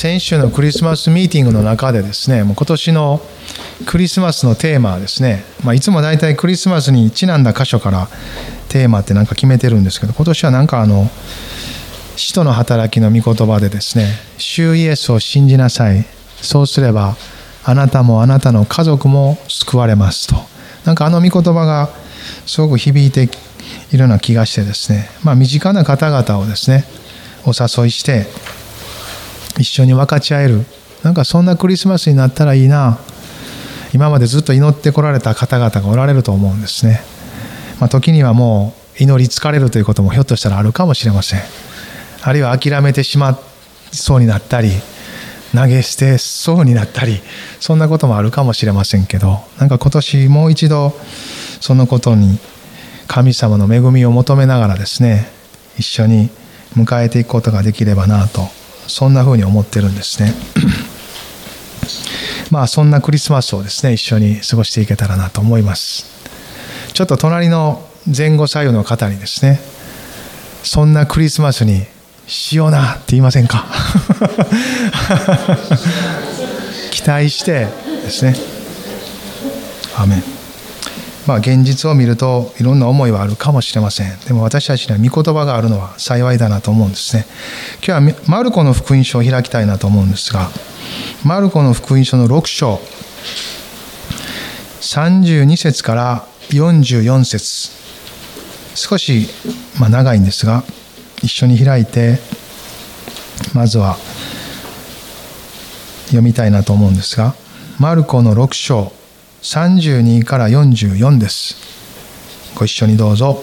先週のクリスマスミーティングの中でですねもう今年のクリスマスのテーマはですね、まあ、いつも大体クリスマスにちなんだ箇所からテーマってなんか決めてるんですけど今年はなんかあの使徒の働きの御言葉でですね主イエスを信じなさい。そうすればあなたもあなたの家族も救われますと。なんかあの御言葉がすごく響いているような気がしてですねまあ身近な方々をですねお誘いして一緒に分かち合える。なんかそんなクリスマスになったらいいな。今までずっと祈ってこられた方々がおられると思うんですね、まあ、時にはもう祈り疲れるということもひょっとしたらあるかもしれません。あるいは諦めてしまいそうになったり投げ捨てそうになったりそんなこともあるかもしれませんけどなんか今年もう一度そのことに神様の恵みを求めながらですね一緒に迎えていくことができればなとそんなふうに思ってるんですね。まあそんなクリスマスをですね一緒に過ごしていけたらなと思います。ちょっと隣の前後左右の方にですねそんなクリスマスにしようなって言いませんか？期待してですね。アメン。まあ、現実を見るといろんな思いはあるかもしれません。でも私たちには御言葉があるのは幸いだなと思うんですね。今日はマルコの福音書を開きたいなと思うんですがマルコの福音書の6章32節から44節。少しまあ長いんですが一緒に開いてまずは読みたいなと思うんですがマルコの6章32から44です。ご一緒にどうぞ。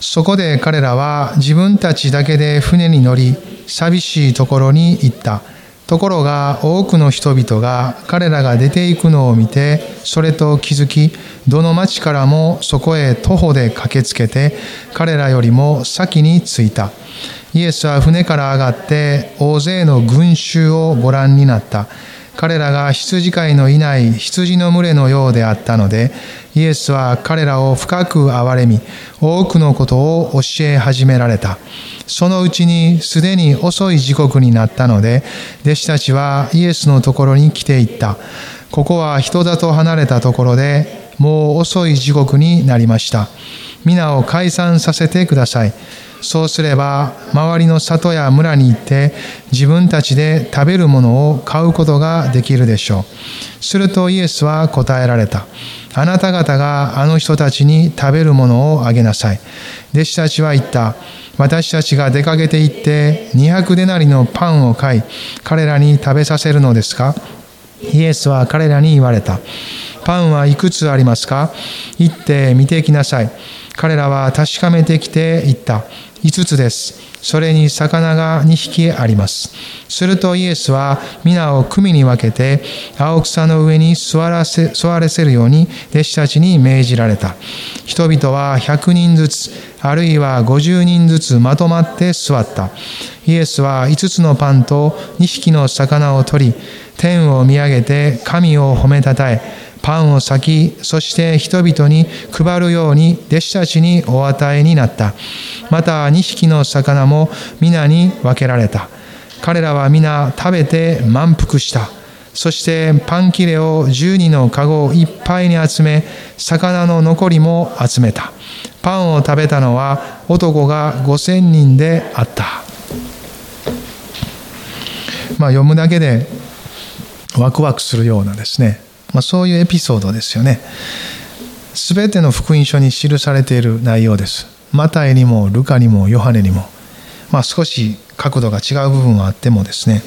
そこで彼らは自分たちだけで船に乗り、寂しいところに行った。ところが多くの人々が彼らが出ていくのを見て、それと気づき、どの町からもそこへ徒歩で駆けつけて、彼らよりも先に着いた。イエスは船から上がって大勢の群衆をご覧になった。彼らが羊飼いのいない羊の群れのようであったので、イエスは彼らを深く憐れみ、多くのことを教え始められた。そのうちにすでに遅い時刻になったので、弟子たちはイエスのところに来ていった。ここは人里離れたところで、もう遅い時刻になりました。皆を解散させてください。そうすれば周りの里や村に行って自分たちで食べるものを買うことができるでしょう。するとイエスは答えられた。あなた方があの人たちに食べるものをあげなさい。弟子たちは言った。私たちが出かけて行って200デナリのパンを買い彼らに食べさせるのですか？イエスは彼らに言われた。パンはいくつありますか？行って見ていきなさい。彼らは確かめてきて言った5つです。それに魚が2匹あります。するとイエスは皆を組に分けて青草の上に座らせ座らせるように弟子たちに命じられた。人々は100人ずつあるいは50人ずつまとまって座った。イエスは5つのパンと2匹の魚を取り天を見上げて神を褒めたたえパンを裂き、そして人々に配るように弟子たちにお与えになった。また2匹の魚も皆に分けられた。彼らは皆食べて満腹した。そしてパン切れを12の籠をいっぱいに集め、魚の残りも集めた。パンを食べたのは男が5000人であった。まあ読むだけでワクワクするようなですねまあ、そういうエピソードですよね。すべての福音書に記されている内容です。マタイにもルカにもヨハネにも、まあ、少し角度が違う部分はあってもですね、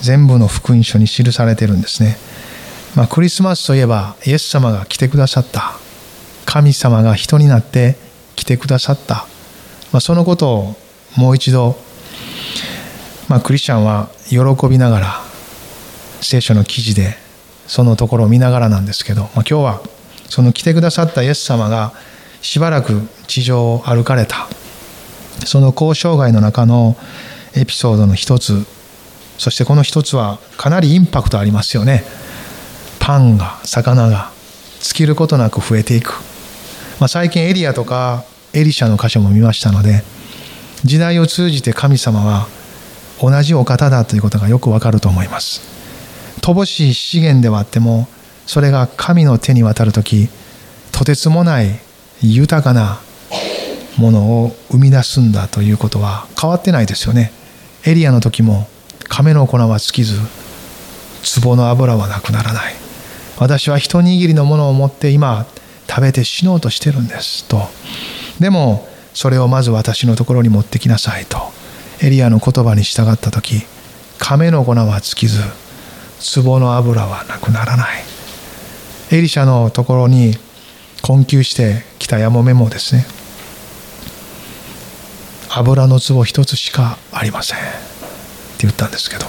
全部の福音書に記されているんですね。まあ、クリスマスといえばイエス様が来てくださった。神様が人になって来てくださった。まあ、そのことをもう一度、まあ、クリスチャンは喜びながら聖書の記事でそのところを見ながらなんですけど、まあ、今日はその来てくださったイエス様がしばらく地上を歩かれた。その交渉外の中のエピソードの一つ。そしてこの一つはかなりインパクトありますよね。パンが魚が尽きることなく増えていく、まあ、最近エリアとかエリシャの箇所も見ましたので時代を通じて神様は同じお方だということがよくわかると思います。乏しい資源ではあってもそれが神の手に渡る時とてつもない豊かなものを生み出すんだということは変わってないですよね。エリアの時も亀の粉は尽きず壺の油はなくならない。私は一握りのものを持って今食べて死のうとしてるんですと。でもそれをまず私のところに持ってきなさいと。エリアの言葉に従った時亀の粉は尽きず壺の油はなくならない。エリシャのところに困窮してきたやもめもですね。油の壺一つしかありません。って言ったんですけど。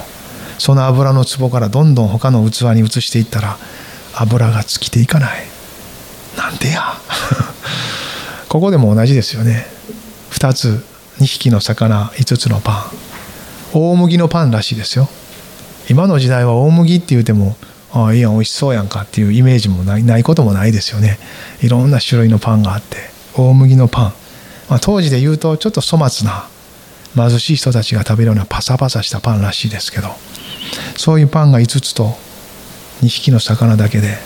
その油の壺からどんどん他の器に移していったら油が尽きていかない。なんでや？ここでも同じですよね。2つ2匹の魚5つのパン。大麦のパンらしいですよ。今の時代は大麦って言うてもああいいやん美味しそうやんかっていうイメージもないないこともないですよね。いろんな種類のパンがあって大麦のパン、まあ、当時で言うとちょっと粗末な貧しい人たちが食べるようなパサパサしたパンらしいですけどそういうパンが5つと2匹の魚だけで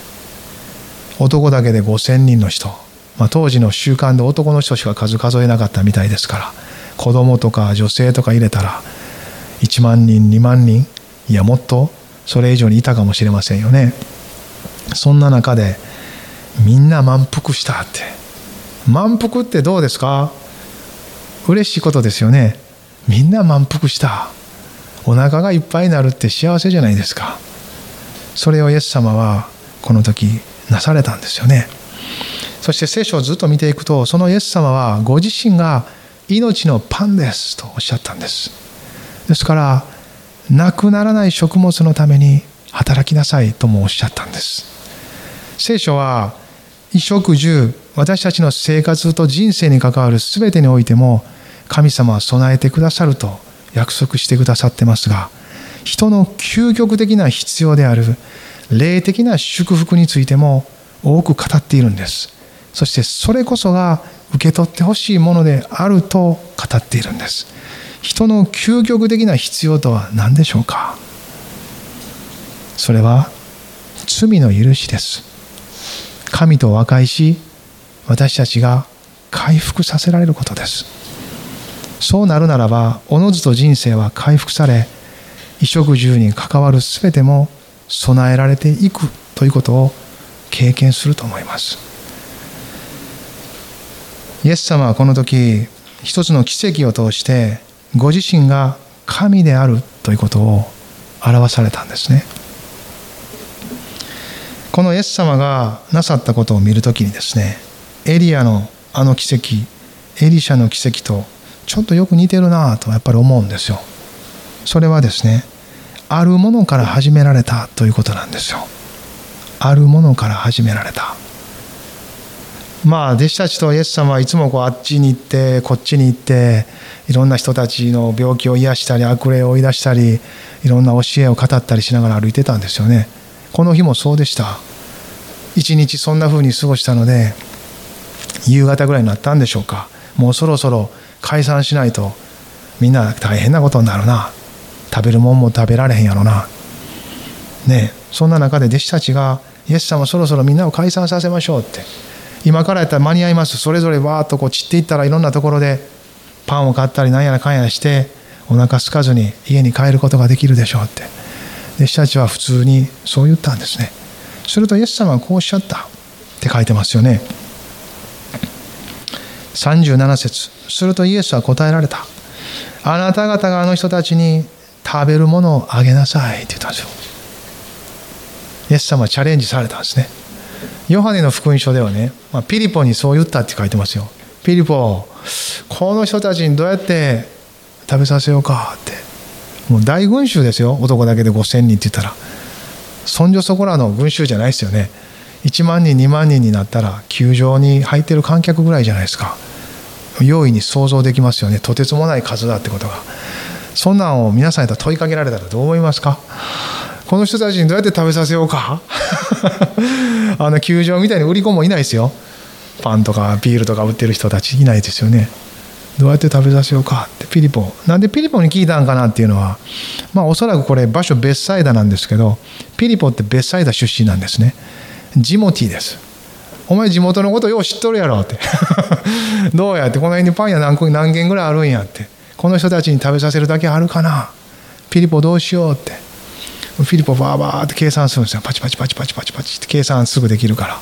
男だけで5,000人の人、まあ、当時の習慣で男の人しか数数えなかったみたいですから子供とか女性とか入れたら1万人2万人いやもっとそれ以上にいたかもしれませんよね。そんな中でみんな満腹したって。満腹ってどうですか？嬉しいことですよね。みんな満腹した。お腹がいっぱいになるって幸せじゃないですか。それをイエス様はこの時なされたんですよね。そして聖書をずっと見ていくとそのイエス様はご自身が命のパンですとおっしゃったんです。ですからなくならない食物のために働きなさいともおっしゃったんです。聖書は衣食住私たちの生活と人生に関わる全てにおいても神様は備えてくださると約束してくださってますが人の究極的な必要である霊的な祝福についても多く語っているんです。そしてそれこそが受け取ってほしいものであると語っているんです。人の究極的な必要とは何でしょうか？それは罪の許しです。神と和解し私たちが回復させられることです。そうなるならばおのずと人生は回復され衣食住に関わる全ても備えられていくということを経験すると思います。イエス様はこの時一つの奇跡を通してご自身が神であるということを表されたんですね。このイエス様がなさったことを見るときにですねエリアのあの奇跡エリシャの奇跡とちょっとよく似てるなとやっぱり思うんですよ。それはですねあるものから始められたということなんですよ。あるものから始められた。まあ弟子たちとイエス様はいつもこうあっちに行ってこっちに行っていろんな人たちの病気を癒したり悪霊を追い出したりいろんな教えを語ったりしながら歩いてたんですよね。この日もそうでした。一日そんな風に過ごしたので夕方ぐらいになったんでしょうか。もうそろそろ解散しないとみんな大変なことになるな。食べるもんも食べられへんやろな。ね。そんな中で弟子たちがイエス様そろそろみんなを解散させましょうって。今からやったら間に合います。それぞれわーっとこう散っていったらいろんなところでパンを買ったりなんやらかんやらしてお腹空かずに家に帰ることができるでしょうって。弟子たちは普通にそう言ったんですね。するとイエス様はこうおっしゃったって書いてますよね。37節。するとイエスは答えられた。あなた方があの人たちに食べるものをあげなさいって言ったんですよ。イエス様はチャレンジされたんですね。ヨハネの福音書ではね、まあ、ピリポにそう言ったって書いてますよ。ピリポこの人たちにどうやって食べさせようかって。もう大群衆ですよ。男だけで5,000人って言ったら。そんじょそこらの群衆じゃないですよね。1万人2万人になったら球場に入ってる観客ぐらいじゃないですか。容易に想像できますよね。とてつもない数だってことが。そんなんを皆さんに問いかけられたらどう思いますか？この人たちにどうやって食べさせようか？あの球場みたいに売り子もいないですよ。パンとかビールとか売ってる人たちいないですよね。どうやって食べさせようか？ってピリポなんでピリポに聞いたんかなっていうのはまあおそらくこれ場所ベッサイダなんですけどピリポってベッサイダ出身なんですね。ジモティです。お前地元のことよう知っとるやろって。どうやって？この辺にパン屋何何軒ぐらいあるんやって。この人たちに食べさせるだけあるかな？ピリポどうしようって。フィリポバーバーって計算するんですよ。パチパチパチパチパチパチって計算すぐできるから。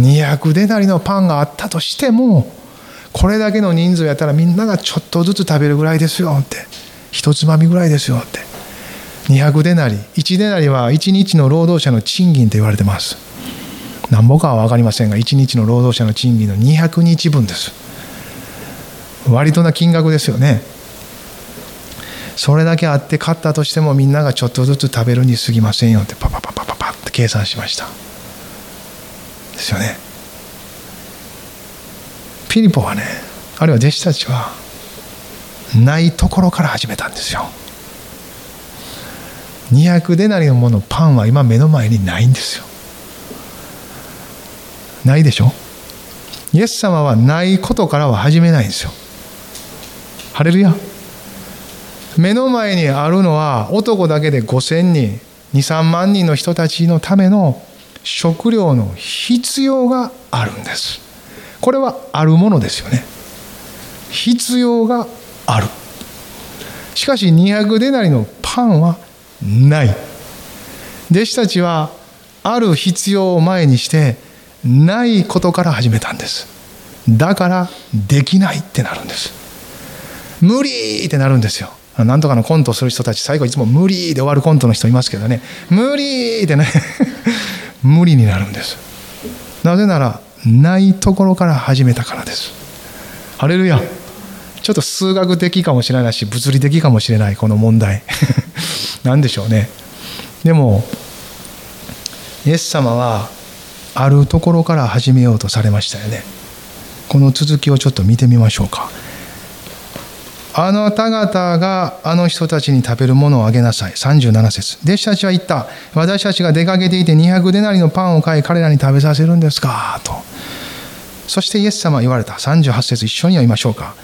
200デナリのパンがあったとしてもこれだけの人数やったらみんながちょっとずつ食べるぐらいですよって。一つまみぐらいですよって。200デナリ1デナリは1日の労働者の賃金と言われてます。何ぼかは分かりませんが1日の労働者の賃金の200日分です。割とな金額ですよね。それだけあって買ったとしてもみんながちょっとずつ食べるに過ぎませんよってパパパパパパって計算しました。ですよね。ピリポはねあるいは弟子たちはないところから始めたんですよ。200デナリのものパンは今目の前にないんですよ。ないでしょ？イエス様はないことからは始めないんですよ。ハレルヤ。目の前にあるのは男だけで5000人23万人の人たちのための食料の必要があるんです。これはあるものですよね。必要がある。しかし200デナリのパンはない。弟子たちはある必要を前にしてないことから始めたんです。だからできないってなるんです。無理ってなるんですよ。なんとかのコントをする人たち最後いつも無理で終わるコントの人いますけどね。無理ってね。無理になるんです。なぜならないところから始めたからです。ハレルヤ。ちょっと数学的かもしれないし物理的かもしれないこの問題。何でしょうね。でもイエス様はあるところから始めようとされましたよね。この続きをちょっと見てみましょうか。あなた方があの人たちに食べるものをあげなさい。37節弟子たちは言った。私たちが出かけていて200デナリのパンを買い彼らに食べさせるんですか？と。そしてイエス様は言われた。38節一緒に読みましょうか。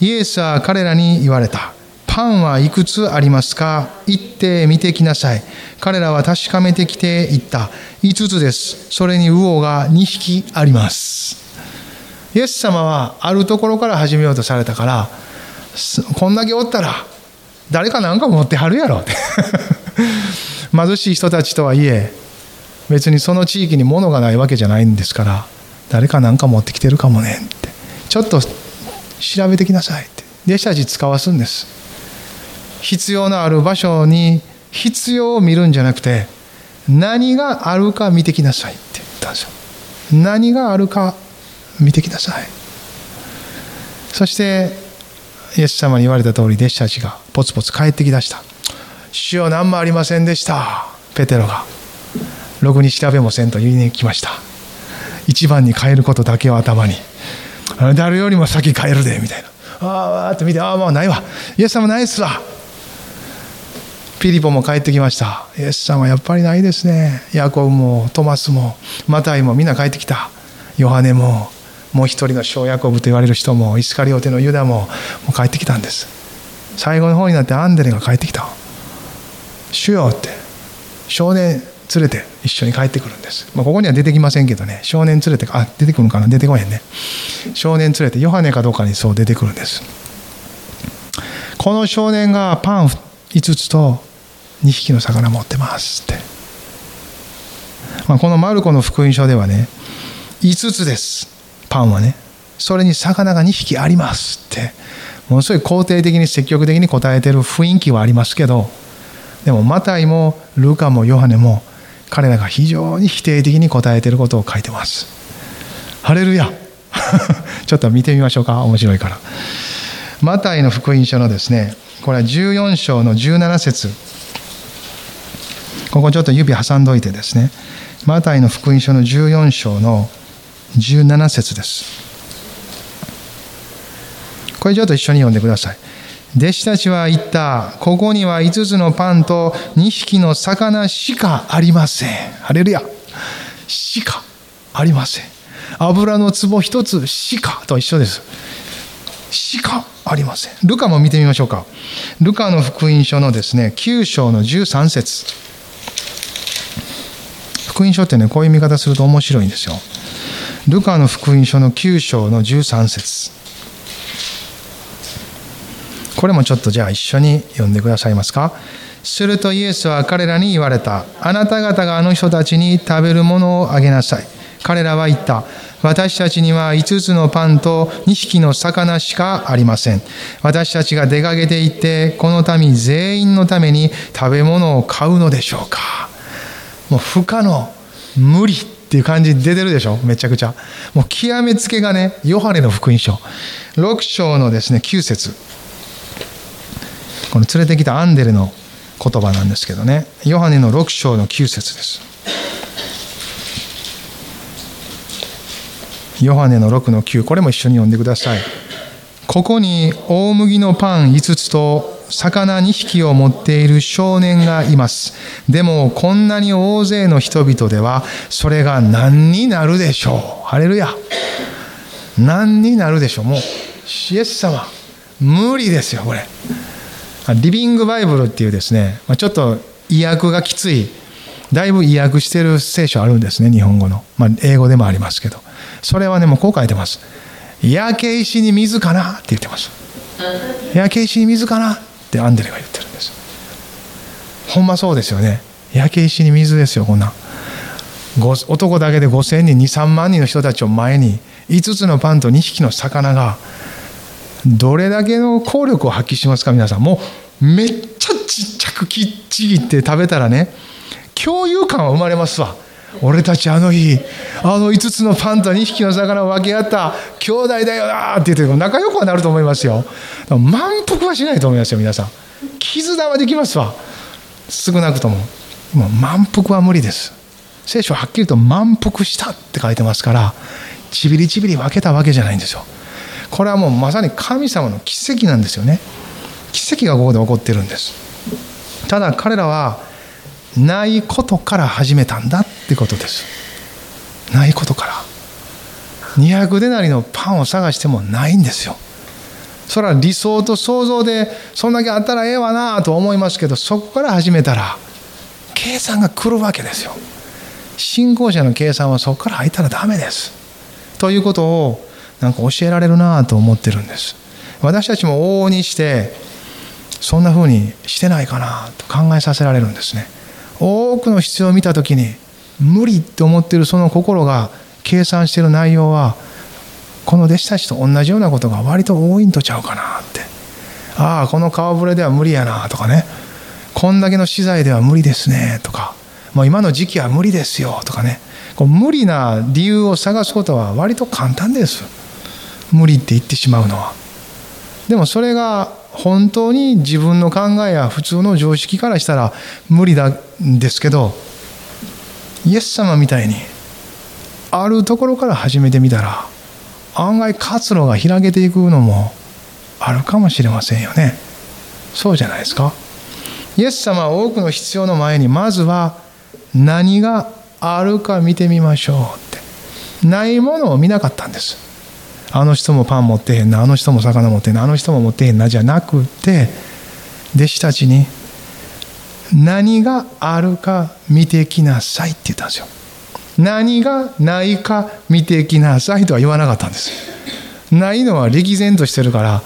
イエスは彼らに言われた。パンはいくつありますか？行って見てきなさい。彼らは確かめてきて言った。5つです。それに魚が2匹あります。イエス様はあるところから始めようとされたから、こんだけおったら誰かなんか持ってはるやろ。っ て貧しい人たちとはいえ別にその地域に物がないわけじゃないんですから誰かなんか持ってきてるかもねって。ちょっと調べてきなさいって。弟子たち使わすんです。必要のある場所に必要を見るんじゃなくて何があるか見てきなさいって言ったんですよ。何があるか見てきなさい。そしてイエス様に言われた通り弟子たちがポツポツ帰ってきだした主よ何もありませんでしたペテロがろくに調べもせんと言いに来ました一番に帰ることだけを頭に誰よりも先帰るでみたいなああって見てああもうないわイエス様ないっすわピリポも帰ってきましたイエス様やっぱりないですねヤコブもトマスもマタイもみんな帰ってきたヨハネももう一人の小ヤコブと言われる人もイスカリオテのユダももう帰ってきたんです。最後の方になってアンデレが帰ってきた。主よって少年連れて一緒に帰ってくるんです、まあ、ここには出てきませんけどね。少年連れてあ出てくるかな？出てこへんね。少年連れてヨハネかどうかにそう出てくるんです。この少年がパン5つと2匹の魚持ってますって、まあ、このマルコの福音書ではね5つです。パンはねそれに魚が2匹ありますってものすごい肯定的に積極的に答えてる雰囲気はありますけどでもマタイもルカもヨハネも彼らが非常に否定的に答えてることを書いてます。ハレルヤ！ちょっと見てみましょうか面白いから。マタイの福音書のですねこれは14章の17節。ここちょっと指挟んどいてですねマタイの福音書の14章の17節です。これちょっと一緒に読んでください。弟子たちは言った。ここには5つのパンと2匹の魚しかありません。ハレルヤ。しかありません。油の壺一つしかと一緒です。しかありません。ルカも見てみましょうか。ルカの福音書のですね、9章の13節福音書ってね、こういう見方すると面白いんですよ。ルカの福音書の9章の13節これもちょっとじゃあ一緒に読んでくださいますか？するとイエスは彼らに言われた。あなた方があの人たちに食べるものをあげなさい。彼らは言った。私たちには5つのパンと2匹の魚しかありません。私たちが出かけて行って、この民全員のために食べ物を買うのでしょうか？もう不可能、無理っていう感じ出てるでしょ？めちゃくちゃ。もう極めつけがね、ヨハネの福音書。6章のですね、9節この連れてきたアンデレの言葉なんですけどね。ヨハネの6章の9節です。ヨハネの6の9これも一緒に読んでくださいここに大麦のパン5つと魚2匹を持っている少年がいます。でもこんなに大勢の人々ではそれが何になるでしょう。ハレルヤ。何になるでしょう。もうイエス様。無理ですよこれ。リビングバイブルっていうですねちょっと意訳がきつい。だいぶ意訳してる聖書あるんですね日本語の、まあ、英語でもありますけど。それはねもうこう書いてます焼け石に水かな？って言ってます焼け石に水かな？ってアンデレが言ってるんです。ほんまそうですよね。焼け石に水ですよこんな。男だけで5000人23万人の人たちを前に5つのパンと2匹の魚がどれだけの効力を発揮しますか皆さん。もうめっちゃちっちゃくちぎって食べたらね共有感は生まれますわ。俺たちあの日あの5つのパンと2匹の魚を分け合った兄弟だよなって言って仲良くはなると思いますよ。満腹はしないと思いますよ皆さん。絆はできますわ。少なくとも。も満腹は無理です。聖書ははっきりと満腹したって書いてますからちびりちびり分けたわけじゃないんですよ。これはもうまさに神様の奇跡なんですよね。奇跡がここで起こってるんです。ただ彼らはないことから始めたんだってことです。ないことから。200デナリのパンを探してもないんですよ。それは理想と想像でそんだけあったらええわなと思いますけどそこから始めたら計算が来るわけですよ。信仰者の計算はそこから入ったらダメです。ということをなんか教えられるなと思ってるんです。私たちも往々にしてそんな風にしてないかなと考えさせられるんですね。多くの必要を見た時に無理って思ってるその心が計算してる内容はこの弟子たちと同じようなことが割と多いんとちゃうかなって。ああこの顔ぶれでは無理やなとかね。こんだけの資材では無理ですねとか。もう今の時期は無理ですよとかね。こう無理な理由を探すことは割と簡単です。無理って言ってしまうのは。でもそれが本当に自分の考えや普通の常識からしたら無理なんですけどイエス様みたいにあるところから始めてみたら案外活路が開けていくのもあるかもしれませんよね。そうじゃないですか。イエス様は多くの必要の前にまずは何があるか見てみましょうって。ないものを見なかったんです。あの人もパン持ってへんなあの人も魚持ってへんなあの人も持ってへんなじゃなくて弟子たちに何があるか見てきなさいって言ったんですよ。何がないか見てきなさいとは言わなかったんですないのは歴然としてるから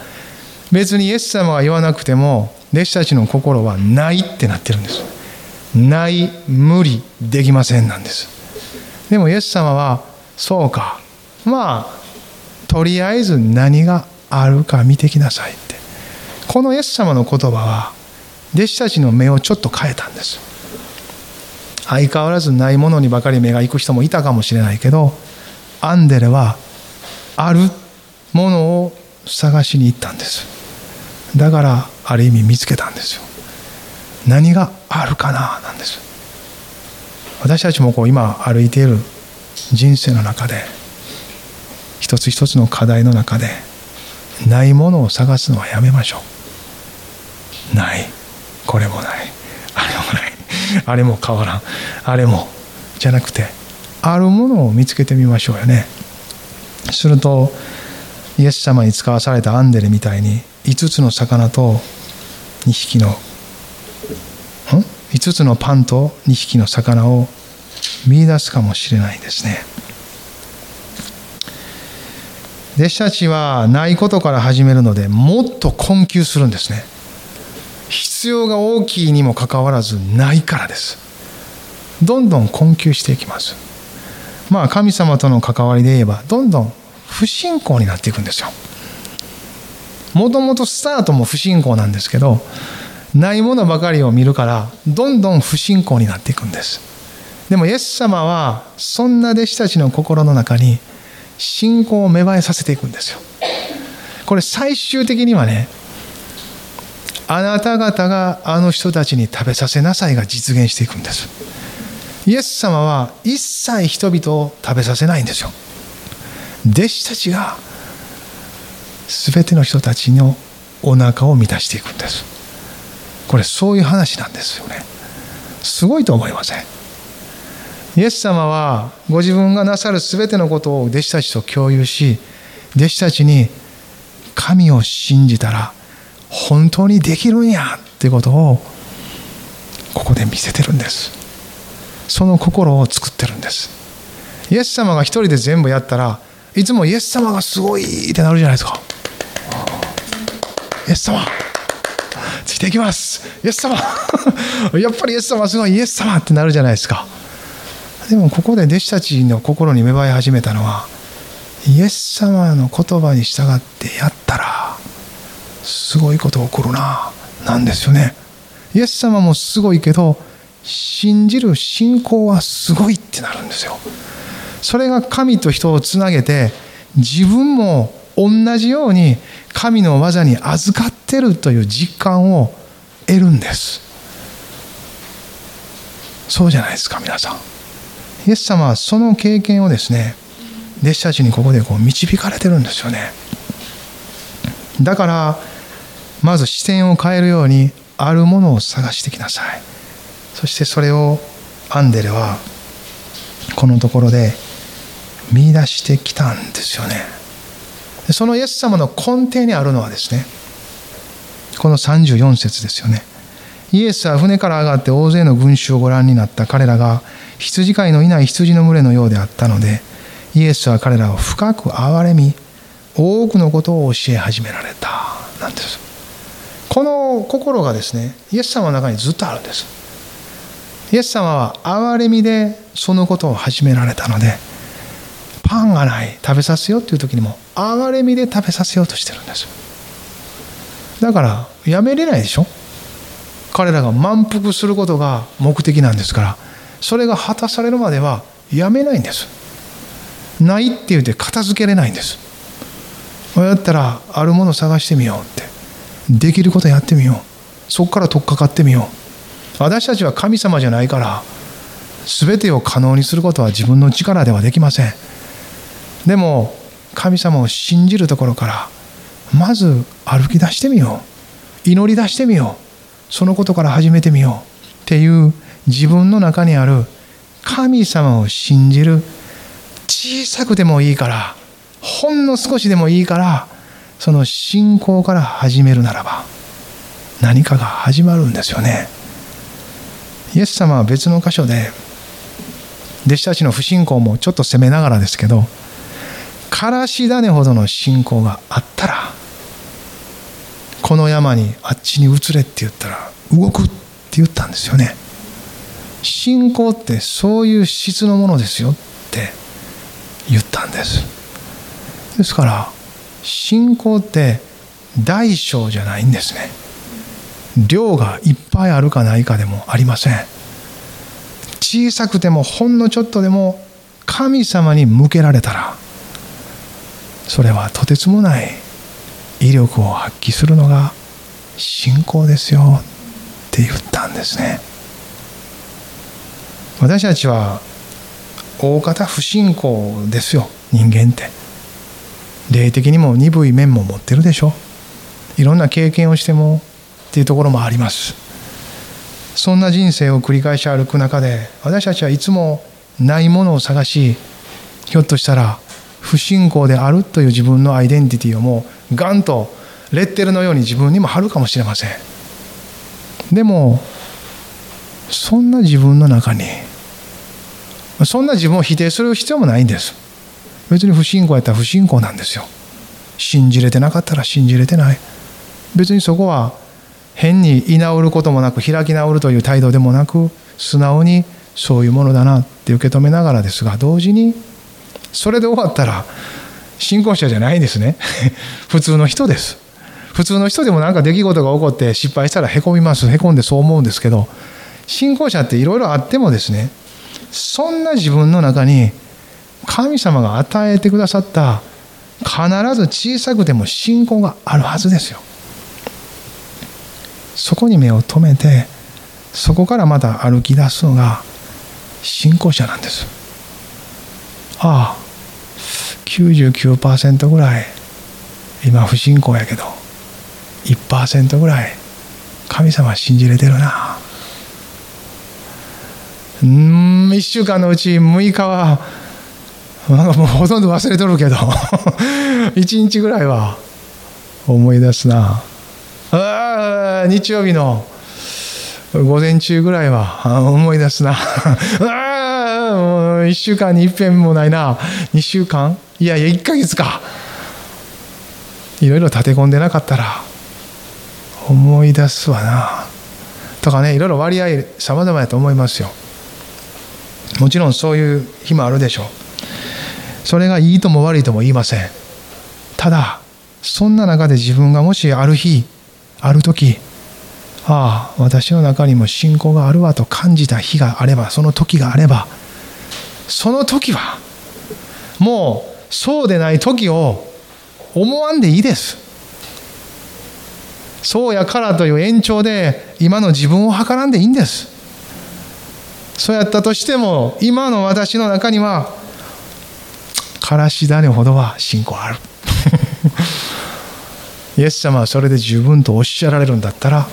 別にイエス様が言わなくても弟子たちの心はないってなってるんです。ない無理できませんなんです。でもイエス様はそうか。まあとりあえず何があるか見てきなさいって。このイエス様の言葉は弟子たちの目をちょっと変えたんです。相変わらずないものにばかり目が行く人もいたかもしれないけどアンデレはあるものを探しに行ったんです。だからある意味見つけたんですよ。何があるかななんです。私たちもこう今歩いている人生の中で一つ一つの課題の中でないものを探すのはやめましょう。ない。これもない。あれもない。あれも変わらん。あれも。じゃなくてあるものを見つけてみましょうよね。するとイエス様に使わされたアンデレみたいに5つの魚と2匹のん？5つのパンと2匹の魚を見出すかもしれないですね。弟子たちはないことから始めるのでもっと困窮するんですね。必要が大きいにもかかわらずないからです。どんどん困窮していきます。まあ神様との関わりで言えばどんどん不信仰になっていくんですよ。もともとスタートも不信仰なんですけどないものばかりを見るからどんどん不信仰になっていくんです。でもイエス様はそんな弟子たちの心の中に信仰を芽生えさせていくんですよ。これ最終的にはねあなた方があの人たちに食べさせなさいが実現していくんです。イエス様は一切人々を食べさせないんですよ。弟子たちが全ての人たちのお腹を満たしていくんです。これそういう話なんですよね。すごいと思いません？イエス様はご自分がなさる全てのことを弟子たちと共有し弟子たちに神を信じたら本当にできるんやっていうことをここで見せてるんです。その心を作ってるんです。イエス様が一人で全部やったらいつもイエス様がすごいってなるじゃないですか。イエス様ついていきます。イエス様。やっぱりイエス様すごい。イエス様ってなるじゃないですか。でもここで弟子たちの心に芽生え始めたのはイエス様の言葉に従ってやったらすごいこと起こるななんですよね。イエス様もすごいけど信じる信仰はすごいってなるんですよ。それが神と人をつなげて自分も同じように神の技に預かってるという実感を得るんです。そうじゃないですか皆さん。イエス様はその経験をですね弟子たちにここでこう導かれてるんですよね。だからまず視点を変えるようにあるものを探してきなさい。そしてそれをアンデレはこのところで見出してきたんですよね。そのイエス様の根底にあるのはですねこの34節ですよね。イエスは船から上がって大勢の群衆をご覧になった彼らが羊飼いのいない羊の群れのようであったのでイエスは彼らを深く憐れみ多くのことを教え始められた。なんです。この心がですねイエス様の中にずっとあるんです。イエス様は憐れみでそのことを始められたのでパンがない食べさせようっていう時にも憐れみで食べさせようとしてるんです。だからやめれないでしょ？彼らが満腹することが目的なんですからそれが果たされるまではやめないんです。ないって言って片付けれないんです。やったらあるもの探してみようって。できることやってみよう。そこから取っかかってみよう。私たちは神様じゃないから全てを可能にすることは自分の力ではできません。でも神様を信じるところからまず歩き出してみよう。祈り出してみよう。そのことから始めてみよう。っていう自分の中にある神様を信じる小さくでもいいからほんの少しでもいいからその信仰から始めるならば何かが始まるんですよね。イエス様は別の箇所で弟子たちの不信仰もちょっと責めながらですけどからし種ほどの信仰があったらこの山にあっちに移れって言ったら動くって言ったんですよね。信仰ってそういう質のものですよって言ったんです。ですから信仰って大小じゃないんですね。量がいっぱいあるかないかでもありません。小さくてもほんのちょっとでも神様に向けられたらそれはとてつもない威力を発揮するのが信仰ですよって言ったんですね。私たちは大方不信仰ですよ人間って。霊的にも鈍い面も持ってるでしょ。いろんな経験をしてもっていうところもあります。そんな人生を繰り返し歩く中で私たちはいつもないものを探しひょっとしたら不信仰であるという自分のアイデンティティをもうガンとレッテルのように自分にも貼るかもしれません。でもそんな自分の中にそんな自分を否定する必要もないんです。別に不信仰やったら不信仰なんですよ。信じれてなかったら信じれてない。別にそこは変に居直ることもなく開き直るという態度でもなく素直にそういうものだなって受け止めながらですが同時にそれで終わったら信仰者じゃないんですね。普通の人です。普通の人でも何か出来事が起こって失敗したらへこみます。へこんでそう思うんですけど信仰者っていろいろあってもですねそんな自分の中に神様が与えてくださった必ず小さくても信仰があるはずですよ。そこに目を留めてそこからまた歩き出すのが信仰者なんです。ああ99%ぐらい今不信仰やけど1%ぐらい神様信じれてるな。うん1週間のうち6日はなんかもうほとんど忘れとるけど 1日ぐらいは思い出すな。あ日曜日の午前中ぐらいは思い出すな。あもう1週間に一遍もないな。2週間？いやいや1ヶ月か。いろいろ立て込んでなかったら思い出すわな。とかねいろいろ割合さまざまやと思いますよ。もちろんそういう日もあるでしょう。それがいいとも悪いとも言いません。ただそんな中で自分がもしある日ある時ああ私の中にも信仰があるわと感じた日があればその時があればその時はもうそうでない時を思わんでいいです。そうやからという延長で今の自分を図らんでいいんです。そうやったとしても今の私の中にはからし種ほどは信仰ある。イエス様はそれで十分とおっしゃられるんだったら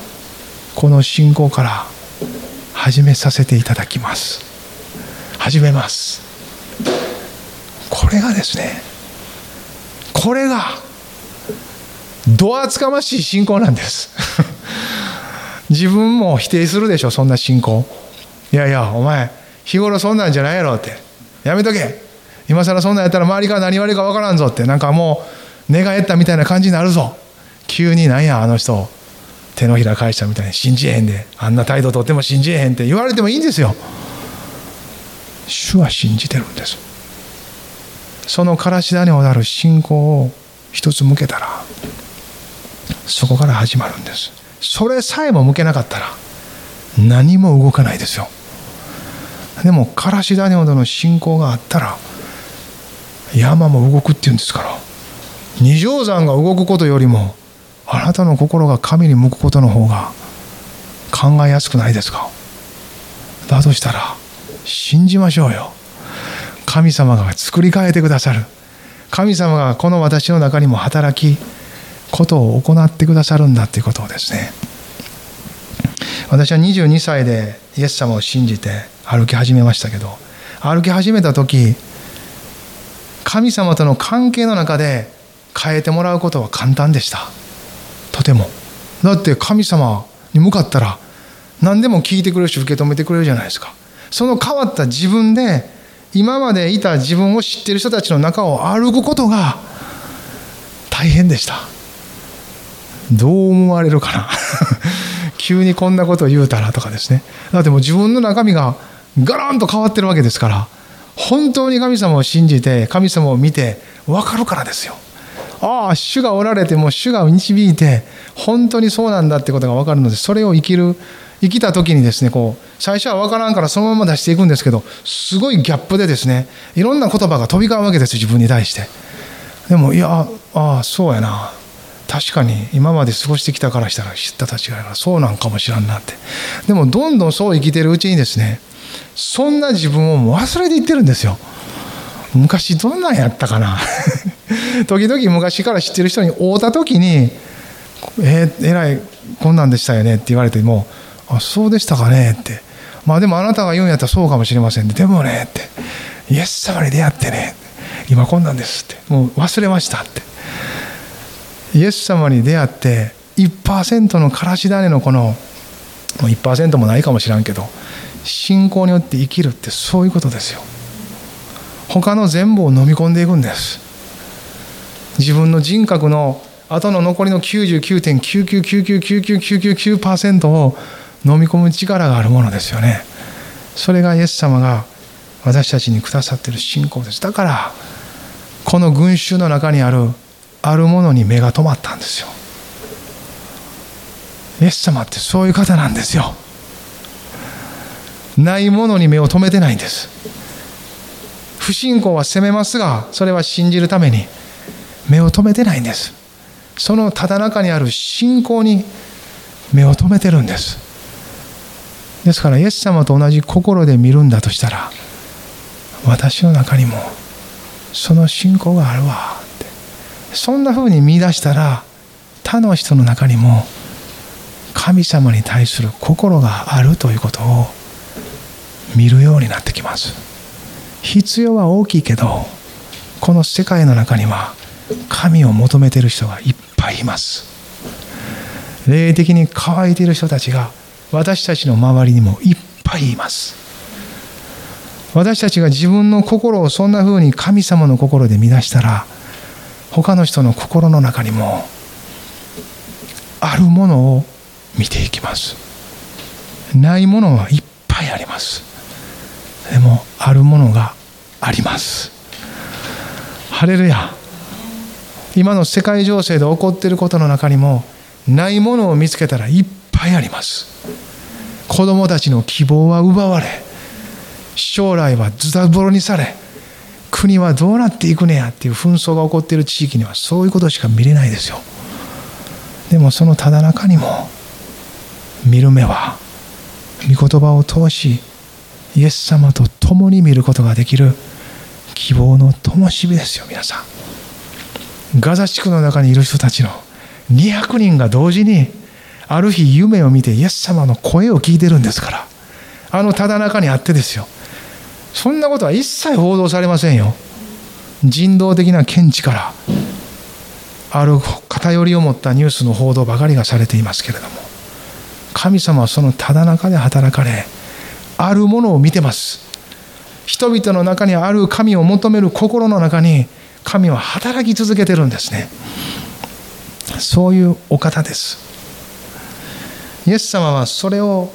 この信仰から始めさせていただきます。始めます。これがですねこれがど厚かましい信仰なんです。自分も否定するでしょそんな信仰。いやいやお前日頃そんなんじゃないやろって。やめとけ。今更そんなんやったら周りから何言われるか分からんぞって。なんかもう寝返ったみたいな感じになるぞ。急になんやあの人。手のひら返したみたいに信じえへんで。あんな態度とっても信じえへんって。言われてもいいんですよ。主は信じてるんです。そのからし種をなる信仰を一つ向けたらそこから始まるんです。それさえも向けなかったら何も動かないですよ。でもからし種ほどの信仰があったら山も動くっていうんですから二条山が動くことよりもあなたの心が神に向くことの方が考えやすくないですか？だとしたら信じましょうよ。神様が作り変えてくださる。神様がこの私の中にも働きことを行ってくださるんだっていうことをですね。私は22歳でイエス様を信じて歩き始めましたけど歩き始めた時神様との関係の中で変えてもらうことは簡単でした。とても。だって神様に向かったら何でも聞いてくれるし受け止めてくれるじゃないですか。その変わった自分で今までいた自分を知ってる人たちの中を歩くことが大変でした。どう思われるかな。急にこんなことを言うたらとかですね。だってもう自分の中身がガランと変わってるわけですから本当に神様を信じて神様を見て分かるからですよ。ああ主がおられても主が導いて本当にそうなんだってことが分かるのでそれを生きる生きた時にですねこう最初は分からんからそのまま出していくんですけどすごいギャップでですねいろんな言葉が飛び交うわけです自分に対して。でもいやああそうやな。確かに今まで過ごしてきたからしたら知ったたちがそうなんかもしらんなって。でもどんどんそう生きてるうちにですねそんな自分をもう忘れていってるんですよ。昔どんなんやったかな。時々昔から知ってる人に会うた時に「えー、えらいこんなんでしたよね」って言われても「あそうでしたかね」って「まあでもあなたが言うんやったらそうかもしれませんね。でもね」って「イエス様に出会ってね今こんなんですって。もう忘れましたって。イエス様に出会って1%のからし種のこのもう1%もないかもしらんけど信仰によって生きるってそういうことですよ。他の全部を飲み込んでいくんです。自分の人格の後の残りの99.99999999%を飲み込む力があるものですよね。それがイエス様が私たちにくださっている信仰です。だからこの群衆の中にあるあるものに目が止まったんですよ。イエス様ってそういう方なんですよ。ないものに目を留めてないんです。不信仰は責めますがそれは信じるために目を留めてないんです。そのただ中にある信仰に目を留めてるんです。ですからイエス様と同じ心で見るんだとしたら私の中にもその信仰があるわ。ってそんな風に見出したら他の人の中にも神様に対する心があるということを見るようになってきます。必要は大きいけどこの世界の中には神を求めてる人がいっぱいいます。霊的に乾いている人たちが私たちの周りにもいっぱいいます。私たちが自分の心をそんな風に神様の心で乱したら他の人の心の中にもあるものを見ていきます。ないものはいっぱいあります。でもあるものがあります。ハレルヤ。今の世界情勢で起こっていることの中にもないものを見つけたらいっぱいあります。子供たちの希望は奪われ将来はズタボロにされ国はどうなっていくねやっていう紛争が起こっている地域にはそういうことしか見れないですよ。でもそのただ中にも見る目は御言葉を通しイエス様と共に見ることができる希望の灯火ですよ皆さん。ガザ地区の中にいる人たちの200人が同時にある日夢を見てイエス様の声を聞いてるんですから。あのただ中にあってですよ。そんなことは一切報道されませんよ。人道的な見地からある偏りを持ったニュースの報道ばかりがされていますけれども。神様はそのただ中で働かれあるものを見てます。人々の中にある神を求める心の中に神は働き続けてるんですね。そういうお方です。イエス様はそれを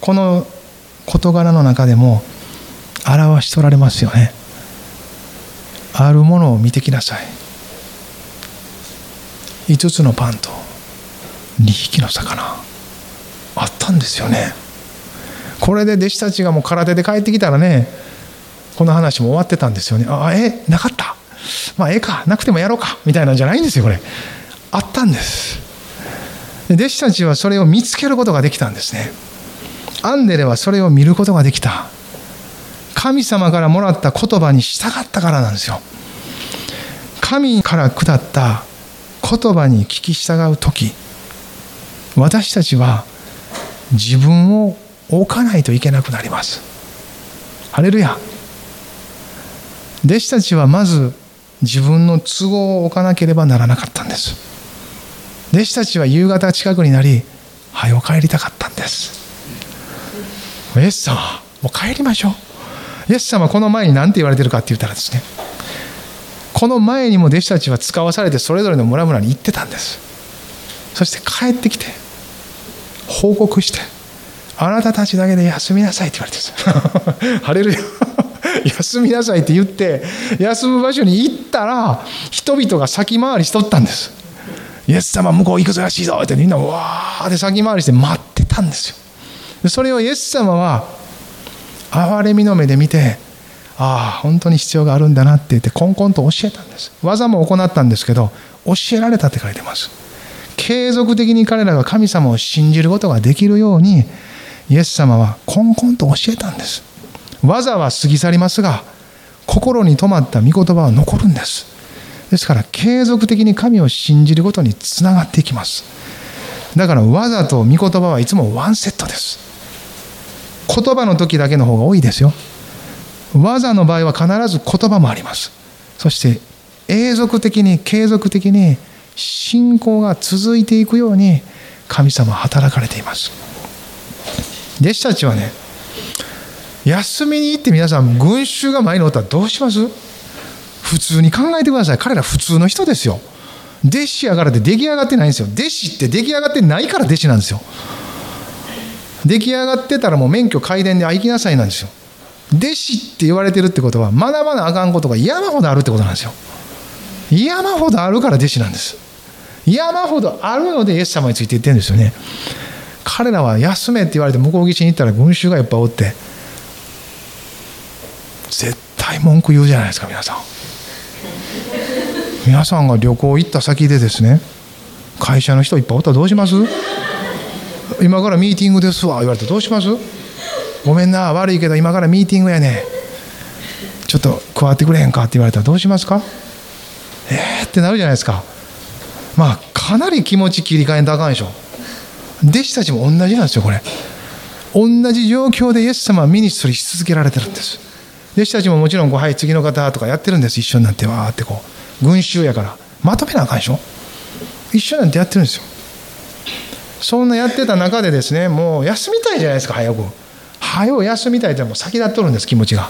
この事柄の中でも表しとられますよね。あるものを見てきなさい。5つのパンと2匹の魚。あったんですよね。これで弟子たちがもう空手で帰ってきたらねこの話も終わってたんですよね。ああえなかった。まあええか。なくてもやろうか。みたいなんじゃないんですよこれ。あったんです。弟子たちはそれを見つけることができたんですね。アンデレはそれを見ることができた。神様からもらった言葉に従ったからなんですよ。神から下った言葉に聞き従う時私たちは自分を置かないといけなくなります。ハレルヤ。弟子たちはまず自分の都合を置かなければならなかったんです。弟子たちは夕方近くになり早帰りたかったんです。イエス様もう帰りましょう。イエス様この前に何て言われてるかって言ったらですねこの前にも弟子たちは使わされてそれぞれの村々に行ってたんです。そして帰ってきて報告してあなたたちだけで休みなさいって言われてるんです ハレルヤ。休みなさいって言って休む場所に行ったら人々が先回りしとったんです。イエス様向こう行くぞらしいぞってみんなわーって先回りして待ってたんですよ。それをイエス様は憐れみの目で見てああ本当に必要があるんだなって言ってコンコンと教えたんです。技も行ったんですけど教えられたって書いてます。継続的に彼らが神様を信じることができるようにイエス様はコンコンと教えたんです。技は過ぎ去りますが心に留まった御言葉は残るんです。ですから継続的に神を信じることにつながっていきます。だから技と御言葉はいつもワンセットです。言葉の時だけの方が多いですよ。技の場合は必ず言葉もあります。そして永続的に継続的に信仰が続いていくように神様は働かれています。弟子たちはね休みに行って皆さん群衆が前におったらどうします？普通に考えてください。彼ら普通の人ですよ。弟子やからって出来上がってないんですよ。弟子って出来上がってないから弟子なんですよ。出来上がってたらもう免許改伝で行きなさいなんですよ。弟子って言われてるってことは学ばなあかんことが山ほどあるってことなんですよ。山ほどあるから弟子なんです。山ほどあるのでイエス様について言ってるんですよね。彼らは休めって言われて向こう岸に行ったら群衆がいっぱおって絶対文句言うじゃないですか皆さん。皆さんが旅行行った先でですね会社の人いっぱいおったらどうします？今からミーティングですわ言われてどうします？ごめんな悪いけど今からミーティングやね。ちょっと加わってくれへんかって言われたらどうしますか？えー、ってなるじゃないですか。まあかなり気持ち切り替えんとあかんでしょ。弟子たちも同じなんですよこれ。同じ状況でイエス様はミニストリーし続けられてるんです。弟子たちももちろんこうはい次の方とかやってるんです。一緒になってわーってこう群衆やから。まとめなあかんでしょ？一緒になってやってるんですよ。そんなやってた中でですねもう休みたいじゃないですか早く。早う休みたいってもう先立っとるんです気持ちが。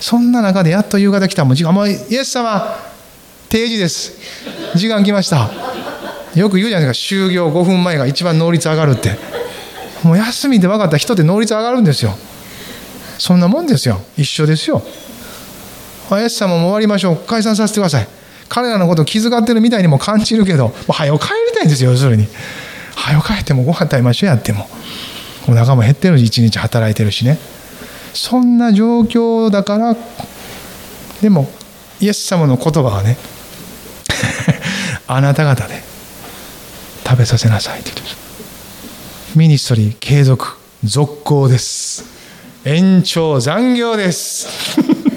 そんな中でやっと夕方来たもう時間もうイエス様定時です。時間来ました。よく言うじゃないですか。就業5分前が一番能率上がるって。もう休みで分かった人って能率上がるんですよ。そんなもんですよ。一緒ですよ。イエス様も終わりましょう。解散させてください。彼らのことを気遣ってるみたいにも感じるけどもう早く帰りたいんですよ要するに。早く帰ってもご飯食べましょうやっても。お腹も減ってるし一日働いてるしね。そんな状況だからでもイエス様の言葉はね あなた方で食べさせなさいって言ってミニストリー継続続行です。延長残業です。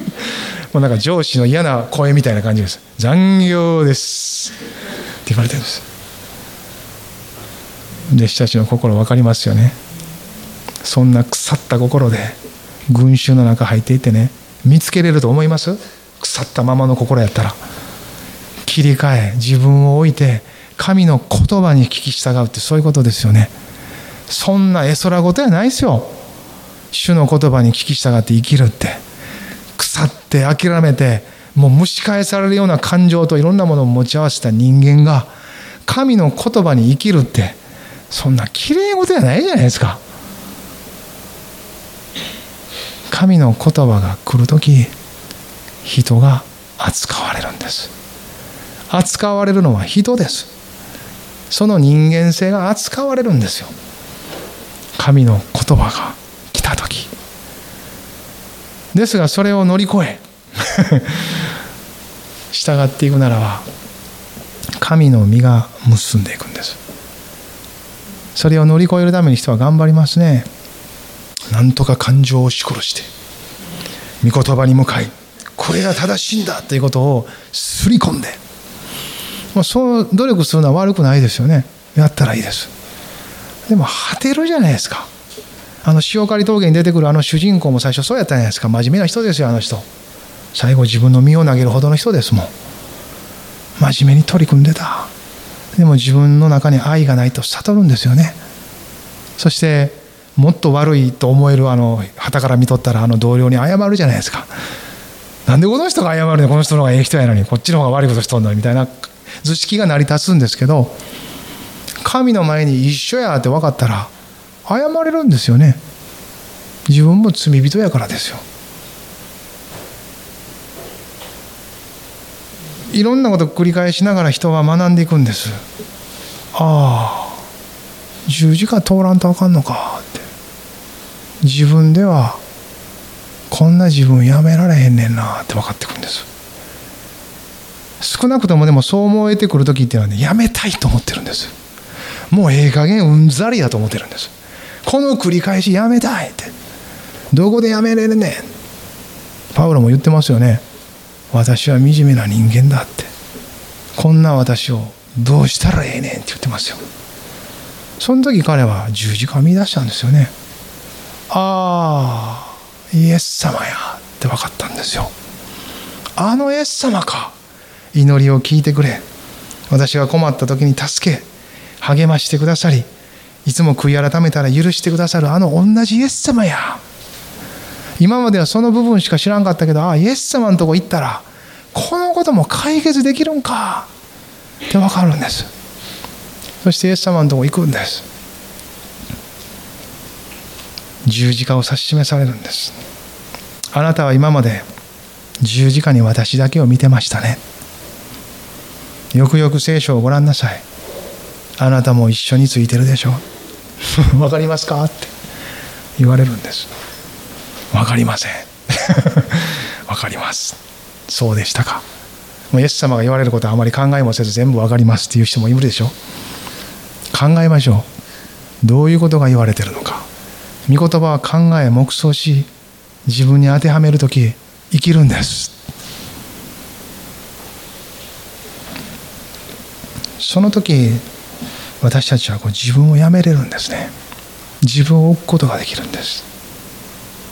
もうなんか上司の嫌な声みたいな感じです。残業です。って言われてるんです。弟子たちの心分かりますよね。そんな腐った心で群衆の中入っていってね見つけれると思います？腐ったままの心やったら。切り替え自分を置いて神の言葉に聞き従うってそういうことですよね。そんな絵空事やないですよ。主の言葉に聞き従って生きるって。腐って諦めてもう蒸し返されるような感情といろんなものを持ち合わせた人間が神の言葉に生きるって。そんなきれい事やないじゃないですか。神の言葉が来る時人が扱われるんです。扱われるのは人です。その人間性が扱われるんですよ。神の言葉が来た時。ですがそれを乗り越え 従っていくならば神の実が結んでいくんです。それを乗り越えるために人は頑張りますね。なんとか感情を押し殺して御言葉に向かいこれが正しいんだということをすり込んでもうそう努力するのは悪くないですよね。やったらいいです。でも果てるじゃないですか。あの塩刈峠に出てくるあの主人公も最初そうやったじゃないですか。真面目な人ですよあの人。最後自分の身を投げるほどの人ですもん。真面目に取り組んでた。でも自分の中に愛がないと悟るんですよね。そしてもっと悪いと思えるあの旗から見とったらあの同僚に謝るじゃないですか。なんでこの人が謝るねこの人の方がええ人やのにこっちの方が悪いことしとんのにみたいな図式が成り立つんですけど神の前に一緒やって分かったら謝れるんですよね。自分も罪人やからですよ。いろんなことを繰り返しながら人は学んでいくんです。ああ十字架通らんとあかんのか。って自分ではこんな自分やめられへんねんなって分かってくるんです。少なくともでもそう思えてくる時っていうのはねやめたいと思ってるんです。もうええ加減うんざりやと思ってるんです。この繰り返しやめたいって。どこでやめれるねん。パウロも言ってますよね。私は惨めな人間だって。こんな私をどうしたらええねんって言ってますよ。その時彼は十字架を見出したんですよね。ああイエス様やって分かったんですよ。あのイエス様か。祈りを聞いてくれ。私が困った時に助け励ましてくださりいつも悔い改めたら許してくださるあの同じイエス様や。今まではその部分しか知らんかったけどああイエス様のとこ行ったらこのことも解決できるんか。って分かるんです。そしてイエス様のとこ行くんです。十字架を指し示されるんです。あなたは今まで十字架に私だけを見てましたね。よくよく聖書をご覧なさい。あなたも一緒についてるでしょ。う わかりますかって。言われるんです。わかりません。わかります。そうでしたか。もうイエス様が言われることはあまり考えもせず全部わかりますっていう人もいるでしょ。考えましょう。どういうことが言われてるのか。御言葉は考え黙想し自分に当てはめる時生きるんです。その時私たちはこう自分をやめれるんですね。自分を置くことができるんです。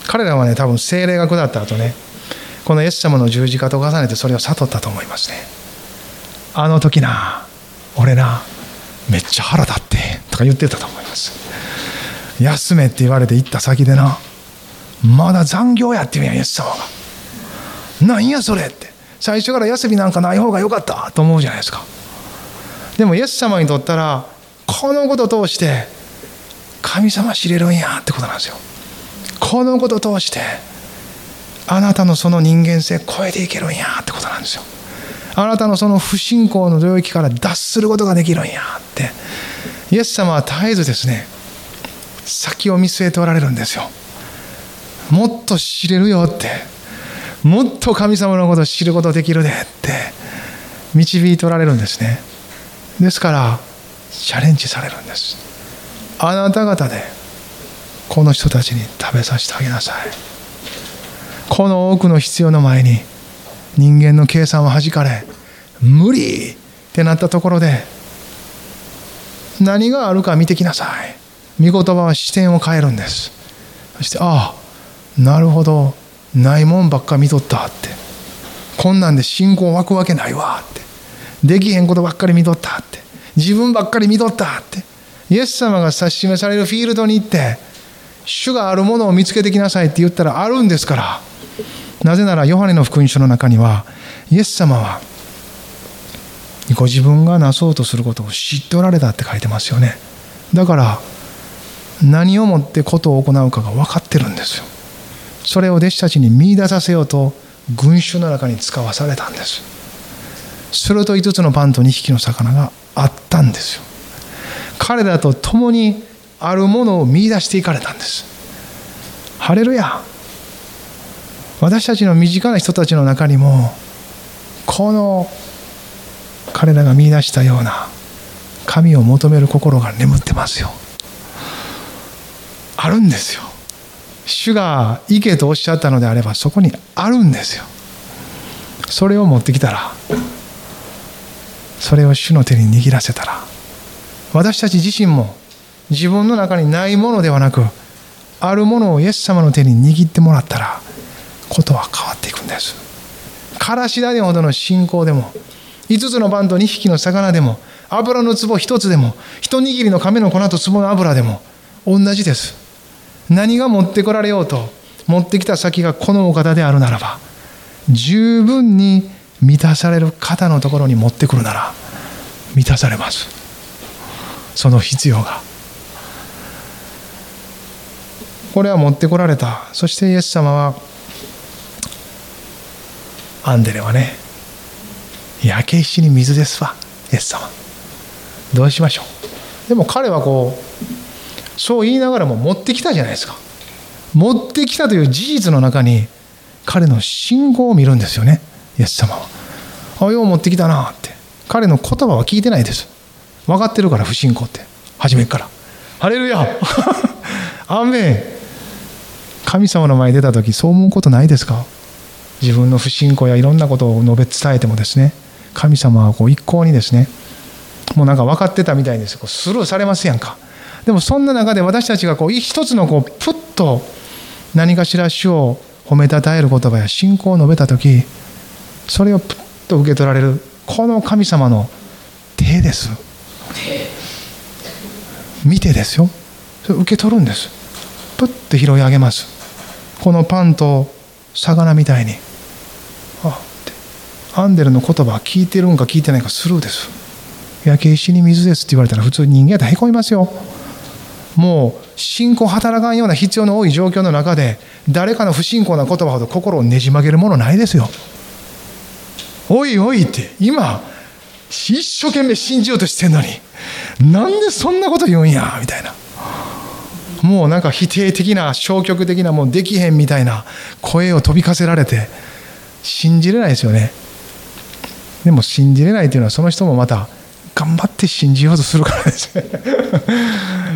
彼らはね多分精霊が下った後ねこのイエス様の十字架と重ねてそれを悟ったと思いますね。あの時な俺なめっちゃ腹立ってとか言ってたと思います。休めって言われて行った先でなまだ残業やって言うんやイエス様が。なんやそれって。最初から休みなんかない方がよかったと思うじゃないですか。でもイエス様にとったらこのことを通して神様知れるんやってことなんですよ。このことを通してあなたのその人間性超えていけるんやってことなんですよ。あなたのその不信仰の領域から脱することができるんやって。イエス様は絶えずですね先を見据えておられるんですよ。もっと知れるよって。もっと神様のことを知ることできるでって導いておられるんですね。ですからチャレンジされるんです。あなた方でこの人たちに食べさせてあげなさい。この多くの必要の前に人間の計算ははじかれ無理ってなったところで何があるか見てきなさい。御言葉は視点を変えるんです。そしてああなるほど。ないもんばっか見とったって。こんなんで信仰湧くわけないわって。できへんことばっかり見とったって。自分ばっかり見とったって。イエス様が指し示されるフィールドに行って主があるものを見つけてきなさいって言ったらあるんですから。なぜならヨハネの福音書の中にはイエス様はご自分がなそうとすることを知っておられたって書いてますよね。だから何をもってことを行うかが分かってるんですよ。それを弟子たちに見出させようと群衆の中に使わされたんです。すると5つのパンと2匹の魚があったんですよ。彼らと共にあるものを見出していかれたんです。ハレルヤ。私たちの身近な人たちの中にもこの彼らが見出したような神を求める心が眠ってますよ。あるんですよ。主が行けとおっしゃったのであればそこにあるんですよ。それを持ってきたらそれを主の手に握らせたら私たち自身も自分の中にないものではなくあるものをイエス様の手に握ってもらったらことは変わっていくんです。からし種ほどの信仰でも5つのパンと2匹の魚でも油の壺1つでも一握りの亀の粉と壺の油でも同じです。何が持ってこられようと持ってきた先がこのお方であるならば十分に満たされる方のところに持ってくるなら満たされます。その必要が。これは持ってこられた。そしてイエス様はアンデレはね焼け石に水ですわ。イエス様。どうしましょう。でも彼はこうそう言いながらも持ってきたじゃないですか。持ってきたという事実の中に彼の信仰を見るんですよね。イエス様は。あよう持ってきたなって。彼の言葉は聞いてないです。分かってるから不信仰って。初めから。ハレルヤ。アメン。神様の前に出た時そう思うことないですか？自分の不信仰やいろんなことを述べ伝えてもですね。神様はこう一向にですね。もうなんか分かってたみたいです。こうスルーされますやんか。でもそんな中で私たちがこう一つのこうプッと何かしら主を褒めたたえる言葉や信仰を述べた時それをプッと受け取られるこの神様の手です。見てですよ。それ受け取るんです。プッと拾い上げます。このパンと魚みたいに。あアンデルの言葉聞いてるんか聞いてないかスルーです。焼け石に水ですって言われたら普通人間やったらへこみますよ。もう信仰働かんような必要の多い状況の中で誰かの不信仰な言葉ほど心をねじ曲げるものないですよ。おいおいって今一生懸命信じようとしてんのになんでそんなこと言うんやみたいな。もうなんか否定的な消極的なもうできへんみたいな声を飛びかせられて信じれないですよね。でも信じれないというのはその人もまた頑張って信じようとするからですね。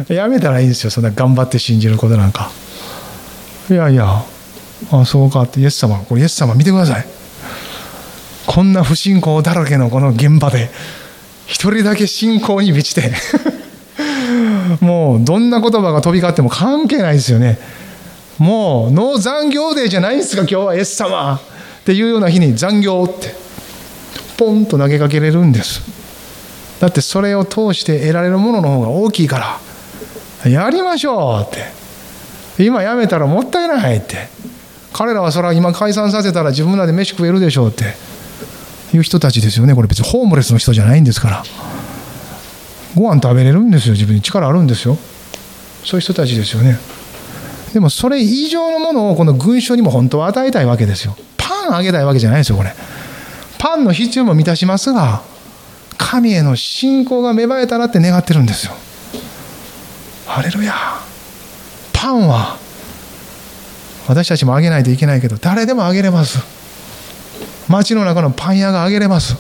やめたらいいんですよそんな頑張って信じることなんか。いやいやあそうかってイエス様これイエス様見てください。こんな不信仰だらけのこの現場で一人だけ信仰に満ちて もうどんな言葉が飛び交っても関係ないですよね。もうノー残業デーじゃないんですか今日はイエス様。っていうような日に残業ってポンと投げかけれるんです。だってそれを通して得られるものの方が大きいからやりましょうって。今やめたらもったいないって。彼らはそれは今解散させたら自分らで飯食えるでしょうって。いう人たちですよね。これ別にホームレスの人じゃないんですから。ご飯食べれるんですよ。自分に力あるんですよ。そういう人たちですよね。でもそれ以上のものをこの群衆にも本当は与えたいわけですよ。パンあげたいわけじゃないですよこれ。パンの必要も満たしますが神への信仰が芽生えたらって願ってるんですよ。ハレルヤパンは私たちもあげないといけないけど誰でもあげれます。街の中のパン屋があげれます。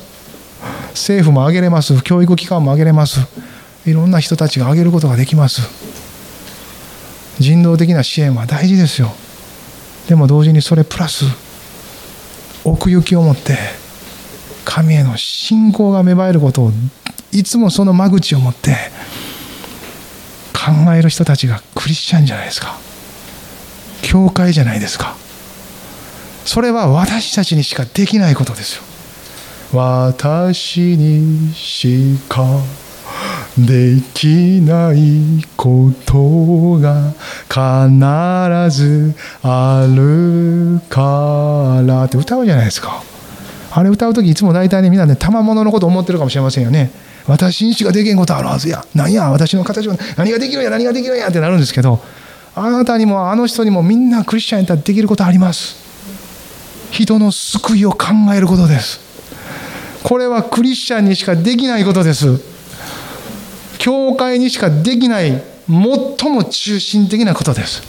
政府もあげれます。教育機関もあげれます。いろんな人たちがあげることができます。人道的な支援は大事ですよ。でも同時にそれプラス奥行きを持って神への信仰が芽生えることをいつもその間口を持って考える人たちがクリスチャンじゃないですか。教会じゃないですか。それは私たちにしかできないことですよ。私にしかできないことが必ずあるからって歌うじゃないですか。あれ歌う時いつも大体ねみんなね賜物のこと思ってるかもしれませんよね。私にしかできんことあるはずや。何や私の形は何ができるや何ができるやってなるんですけどあなたにもあの人にもみんなクリスチャンやったらできることあります。人の救いを考えることです。これはクリスチャンにしかできないことです。教会にしかできない最も中心的なことです。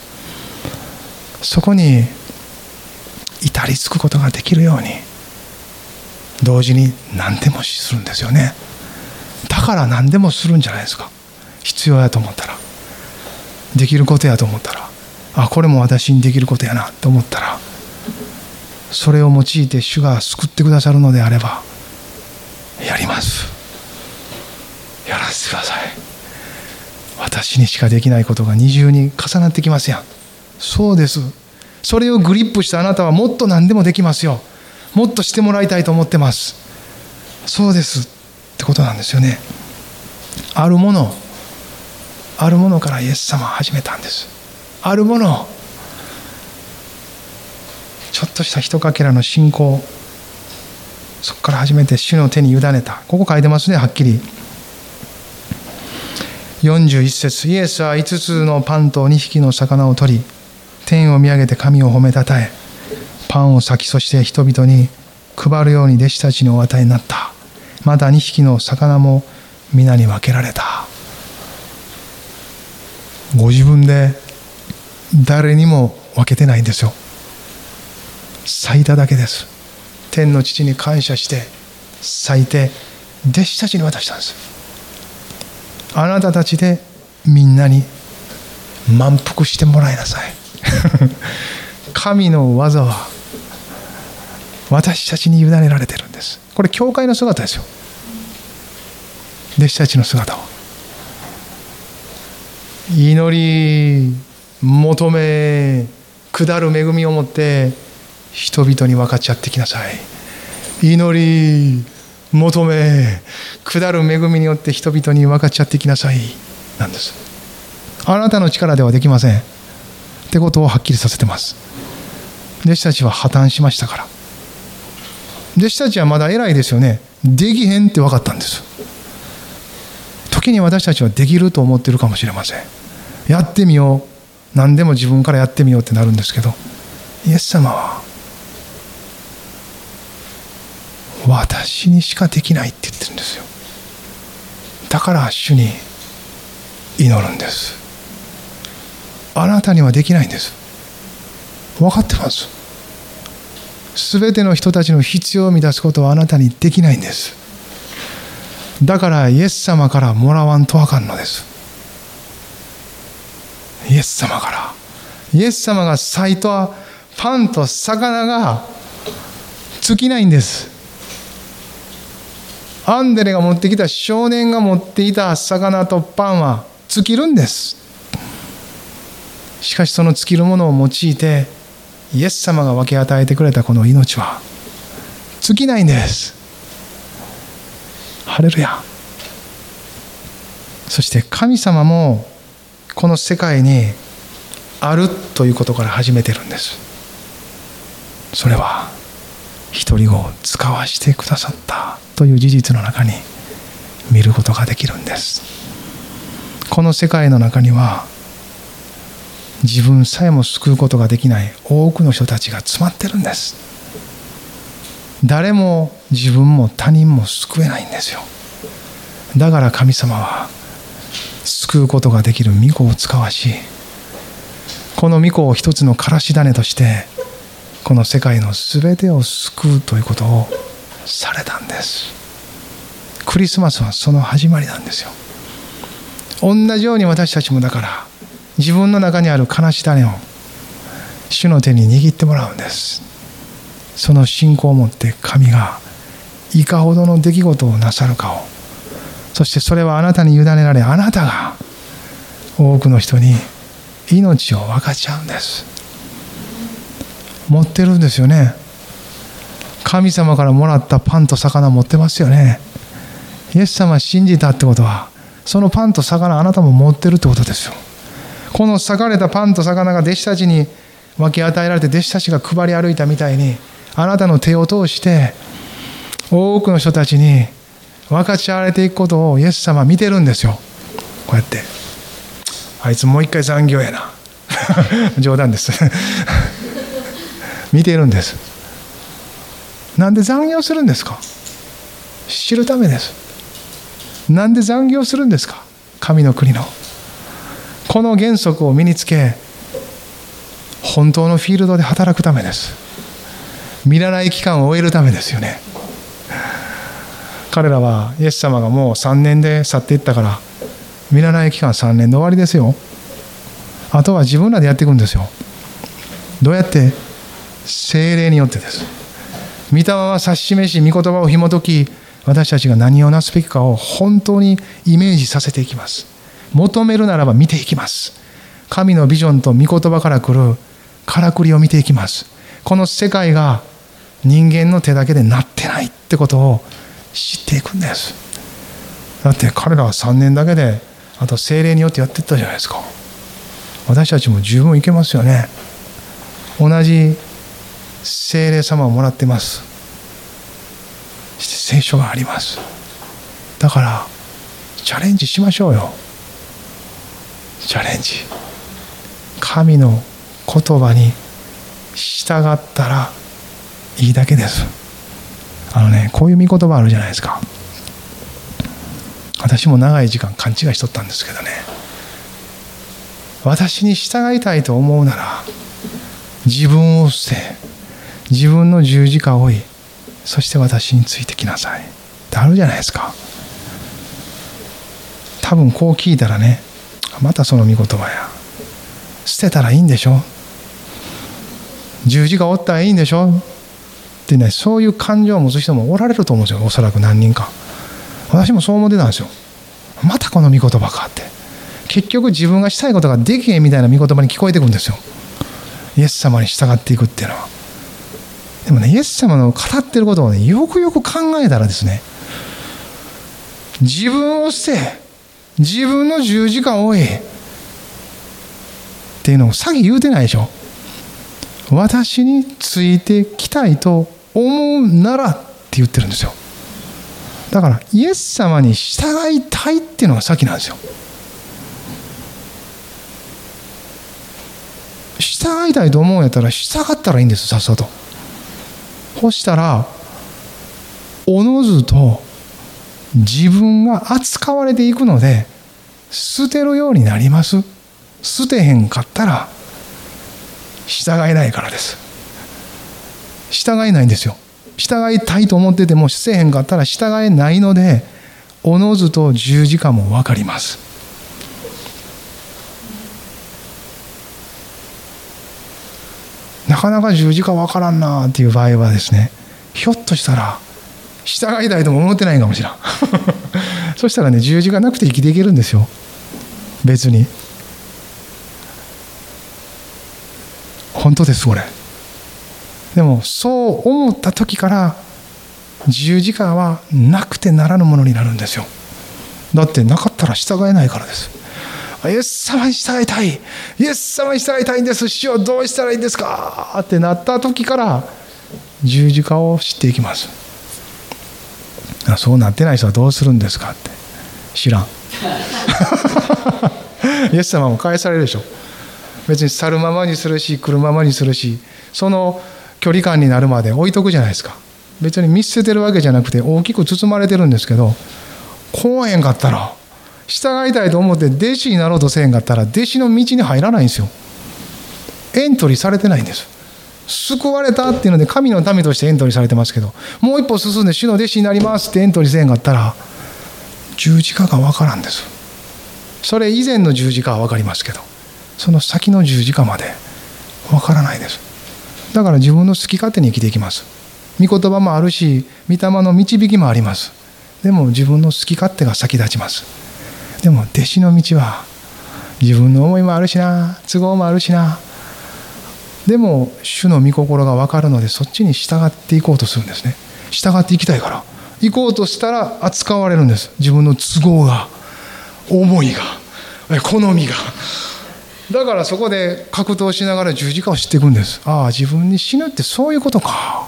そこに至りつくことができるように同時に何でもするんですよね。だから何でもするんじゃないですか。必要やと思ったら。できることやと思ったらあこれも私にできることやなと思ったらそれを用いて主が救ってくださるのであればやります。やらせてください。私にしかできないことが二重に重なってきますやん。そうです。それをグリップしたあなたはもっと何でもできますよ。もっとしてもらいたいと思ってます。そうです。ってことなんですよね。あるもの。あるものからイエス様は始めたんです。あるもの。ちょっとしたひとかけらの信仰。そこから始めて主の手に委ねた。ここ書いてますねはっきり。41節。イエスは5つのパンと2匹の魚を取り天を見上げて神を褒めたたえパンを裂きそして人々に配るように弟子たちにお与えになった。また2匹の魚も皆に分けられた。ご自分で誰にも分けてないんですよ。咲いただけです。天の父に感謝して咲いて弟子たちに渡したんです。あなたたちでみんなに満腹してもらいなさい。神の技は私たちに委ねられてるんです。これ教会の姿ですよ。弟子たちの姿を。祈り求め下る恵みを持って人々に分かち合ってきなさい。祈り求め下る恵みによって人々に分かち合ってきなさい。なんです。あなたの力ではできません。ってことをはっきりさせてます。弟子たちは破綻しましたから。弟子たちはまだ偉いですよね。できへんって分かったんです。時に私たちはできると思ってるかもしれません。やってみよう。何でも自分からやってみようってなるんですけど。イエス様は私にしかできないって言ってるんですよ。だから主に祈るんです。あなたにはできないんです。分かってます。全ての人たちの必要を満たすことはあなたにできないんです。だからイエス様からもらわんとあかんのです。イエス様から。イエス様が咲いたパンと魚が尽きないんです。アンデレが持ってきた少年が持っていた魚とパンは尽きるんです。しかしその尽きるものを用いてイエス様が分け与えてくれたこの命は尽きないんです。ハレルヤ。そして神様もこの世界にあるということから始めてるんです。それは独り子を使わしてくださった。という事実の中に見ることができるんです。この世界の中には自分さえも救うことができない多くの人たちが詰まってるんです。誰も自分も他人も救えないんですよ。だから神様は救うことができる御子を使わしこの御子を一つのからし種としてこの世界の全てを救うということをされたんです。クリスマスはその始まりなんですよ。同じように私たちもだから自分の中にある悲し種を主の手に握ってもらうんです。その信仰を持って神がいかほどの出来事をなさるかを。そしてそれはあなたに委ねられあなたが多くの人に命を分かち合うんです。持ってるんですよね。神様からもらったパンと魚持ってますよね。イエス様信じたってことはそのパンと魚あなたも持ってるってことですよ。この裂かれたパンと魚が弟子たちに分け与えられて弟子たちが配り歩いたみたいにあなたの手を通して多くの人たちに分かち合われていくことをイエス様見てるんですよ。こうやって。あいつもう一回残業やな。冗談です。見てるんです。なんで残業するんですか？知るためです。なんで残業するんですか？神の国の。この原則を身につけ本当のフィールドで働くためです。見習い期間を終えるためですよね。彼らはイエス様がもう3年で去っていったから見習い期間3年で終わりですよ。あとは自分らでやっていくんですよ。どうやって？精霊によってです。御霊は指し示し御言葉を紐解き私たちが何をなすべきかを本当にイメージさせていきます。求めるならば見ていきます。神のビジョンと御言葉から来るからくりを見ていきます。この世界が人間の手だけでなってないってことを知っていくんです。だって彼らは3年だけであと精霊によってやっていったじゃないですか。私たちも十分いけますよね。同じ精霊様をもらってます。聖書があります。だからチャレンジしましょうよ。チャレンジ。神の言葉に従ったらいいだけです。あのねこういう見言葉あるじゃないですか。私も長い時間勘違いしとったんですけどね。私に従いたいと思うなら自分を捨て自分の十字架を追いそして私についてきなさい。ってあるじゃないですか。多分こう聞いたらねまたその御言葉や。捨てたらいいんでしょ？十字架を追ったらいいんでしょ？ってねそういう感情を持つ人もおられると思うんですよおそらく何人か。私もそう思ってたんですよ。またこの御言葉かって。結局自分がしたいことができへんみたいな御言葉に聞こえてくるんですよ。イエス様に従っていくっていうのは。でもねイエス様の語ってることをねよくよく考えたらですね自分を捨て自分の十字架を追いっていうのを詐欺言うてないでしょ。私についてきたいと思うならって言ってるんですよ。だからイエス様に従いたいっていうのが先なんですよ。従いたいと思うんやったら従ったらいいんですさっさと。そしたらおのずと自分が扱われていくので捨てるようになります。捨てへんかったら従えないからです。従えないんですよ。従いたいと思っててもせえへんかったら従えないのでおのずと十字架も分かります。なかなか十字架分からんなっていう場合はですねひょっとしたら従いたいとも思ってないかもしれん。そしたらね十字架なくて生きていけるんですよ。別に。本当ですこれ。でもそう思った時から十字架はなくてならぬものになるんですよ。だってなかったら従えないからです。イエス様に従いたい。イエス様に従いたいんです。主よどうしたらいいんですか？ってなった時から十字架を知っていきます。そうなってない人はどうするんですか？って。知らん。イエス様も返されるでしょ。別に去るままにするし来るままにするしその距離感になるまで置いとくじゃないですか。別に見捨ててるわけじゃなくて大きく包まれてるんですけどこうへんかったら従いたいと思って弟子になろうとせへんかったら弟子の道に入らないんですよ。エントリーされてないんです。救われたっていうので神の民としてエントリーされてますけどもう一歩進んで主の弟子になりますってエントリーせへんかったら十字架が分からんです。それ以前の十字架は分かりますけどその先の十字架まで分からないです。だから自分の好き勝手に生きていきます。御言葉もあるし御霊の導きもあります。でも自分の好き勝手が先立ちます。でも弟子の道は自分の思いもあるしな都合もあるしな。でも主の御心が分かるのでそっちに従っていこうとするんですね。従っていきたいから。行こうとしたら扱われるんです。自分の都合が思いが好みが。だからそこで格闘しながら十字架を知っていくんです。ああ自分に死ぬってそういうことか。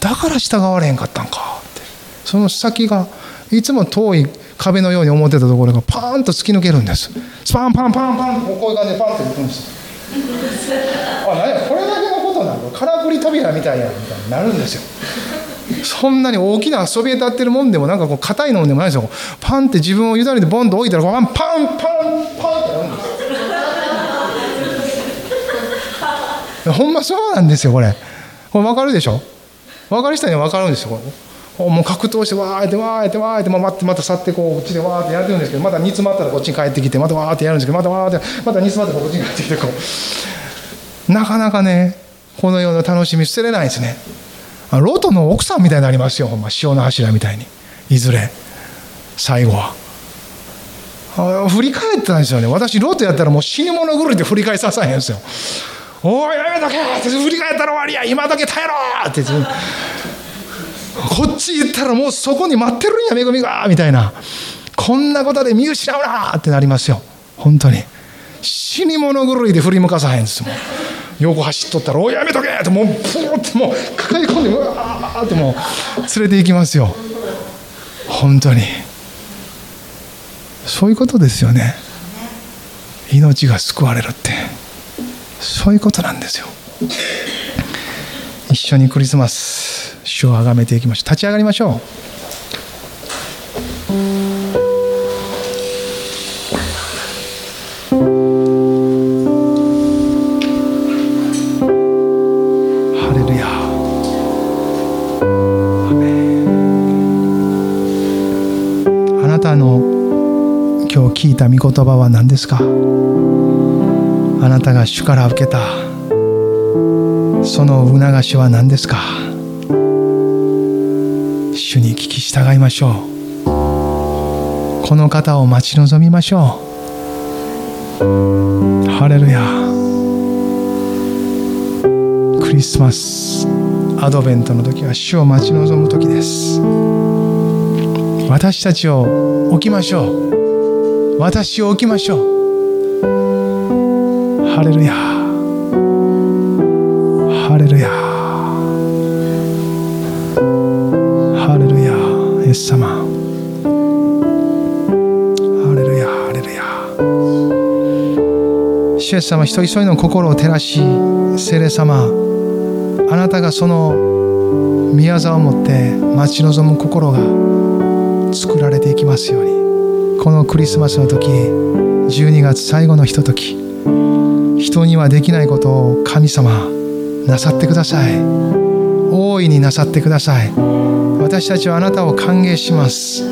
だから従われへんかったんか。って。その先がいつも遠い壁のように思ってたところがパーンと突き抜けるんです。スパンパンパンパンこういう感じでパンっていくんです。あ何やこれだけのことなの空振り扉みたいやみたいになるんですよ。そんなに大きなそびえ立ってるもんでもなんかこう硬いのでもないですよ。パンって自分を委ねてボンと置いたらパンパンパンパンってなるんですほんまそうなんですよこれ。これ分かるでしょ？分かる人には分かるんですよもう格闘してわーってわーってわーってまたまた去ってこうこっちでわーってやってるんですけどまた煮詰まったらこっちに帰ってきてまたわーってやるんですけどまたわーってまた煮詰まったらこっちに帰ってきてこうなかなかねこのような楽しみ捨てれないですね。ロトの奥さんみたいになりますよほんま潮の柱みたいに。いずれ。最後は。振り返ったんですよね。私ロトやったらもう死に物狂いで振り返ささへんですよ。おいやめとけって振り返ったら終わりや。今だけ耐えろって。こっち行ったらもうそこに待ってるんや恵みがみたいな。こんなことで見失うなってなりますよ。本当に。死に物狂いで振り向かさへんですもん。横走っとったら「おやめとけ!」ってもうプーってもう抱え込んでうわーってもう連れて行きますよ。本当に。そういうことですよね。命が救われるって。そういうことなんですよ。一緒にクリスマス。主をあがめていきましょう。立ち上がりましょう。あなたの今日聞いた御言葉は何ですか？あなたが主から受けた。その促しは何ですか？主に聞き従いましょう。この方を待ち望みましょう。ハレルヤ。クリスマスアドベントの時は主を待ち望む時です。私たちを置きましょう。私を置きましょう。ハレルヤ。主イエス様一人一人の心を照らし聖霊様あなたがその御業を持って待ち望む心が作られていきますように。このクリスマスの時12月最後のひととき人にはできないことを神様なさってください。大いになさってください。私たちはあなたを歓迎します。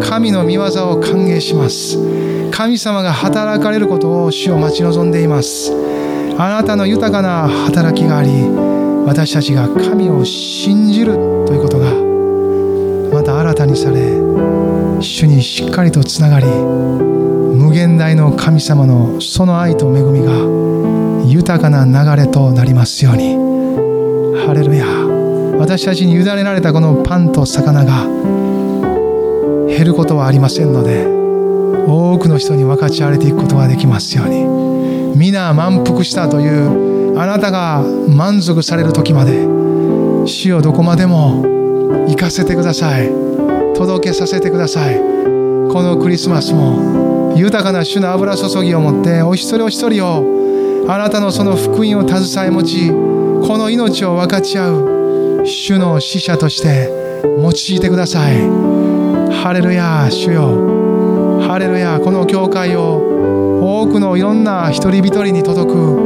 神の御業を歓迎します。神様が働かれることを主を待ち望んでいます。あなたの豊かな働きがあり私たちが神を信じるということがまた新たにされ主にしっかりとつながり無限大の神様のその愛と恵みが豊かな流れとなりますように。ハレルヤ。私たちに委ねられたこのパンと魚が減ることはありませんので多くの人に分かち合われていくことができますように。皆満腹したというあなたが満足される時まで死をどこまでも行かせてください。届けさせてください。このクリスマスも豊かな主の油注ぎを持ってお一人お一人をあなたのその福音を携え持ちこの命を分かち合う主の使者として用いてください。ハレルヤ主よ。ハレルヤこの教会を多くのいろんな一人一人に届く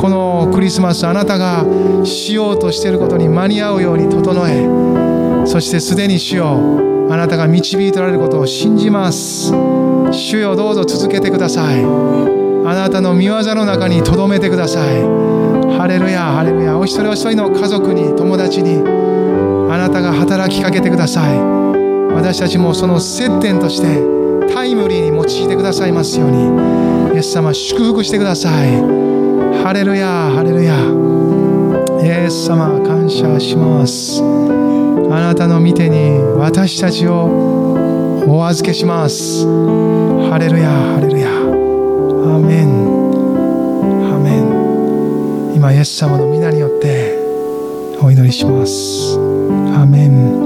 このクリスマスあなたがしようとしていることに間に合うように整えそしてすでに主よあなたが導いておられることを信じます。主よどうぞ続けてください。あなたの御業の中に留めてください。ハレルヤハレルヤお一人お一人の家族に友達にあなたが働きかけてください。私たちもその接点としてイムリーに用いてくださいますように。イエス様祝福してください。ハレルヤハレルヤ。イエス様感謝します。あなたの御手に私たちをお預けします。ハレルヤハレルヤ。アメン。アメン。今イエス様の皆によってお祈りします。アメン。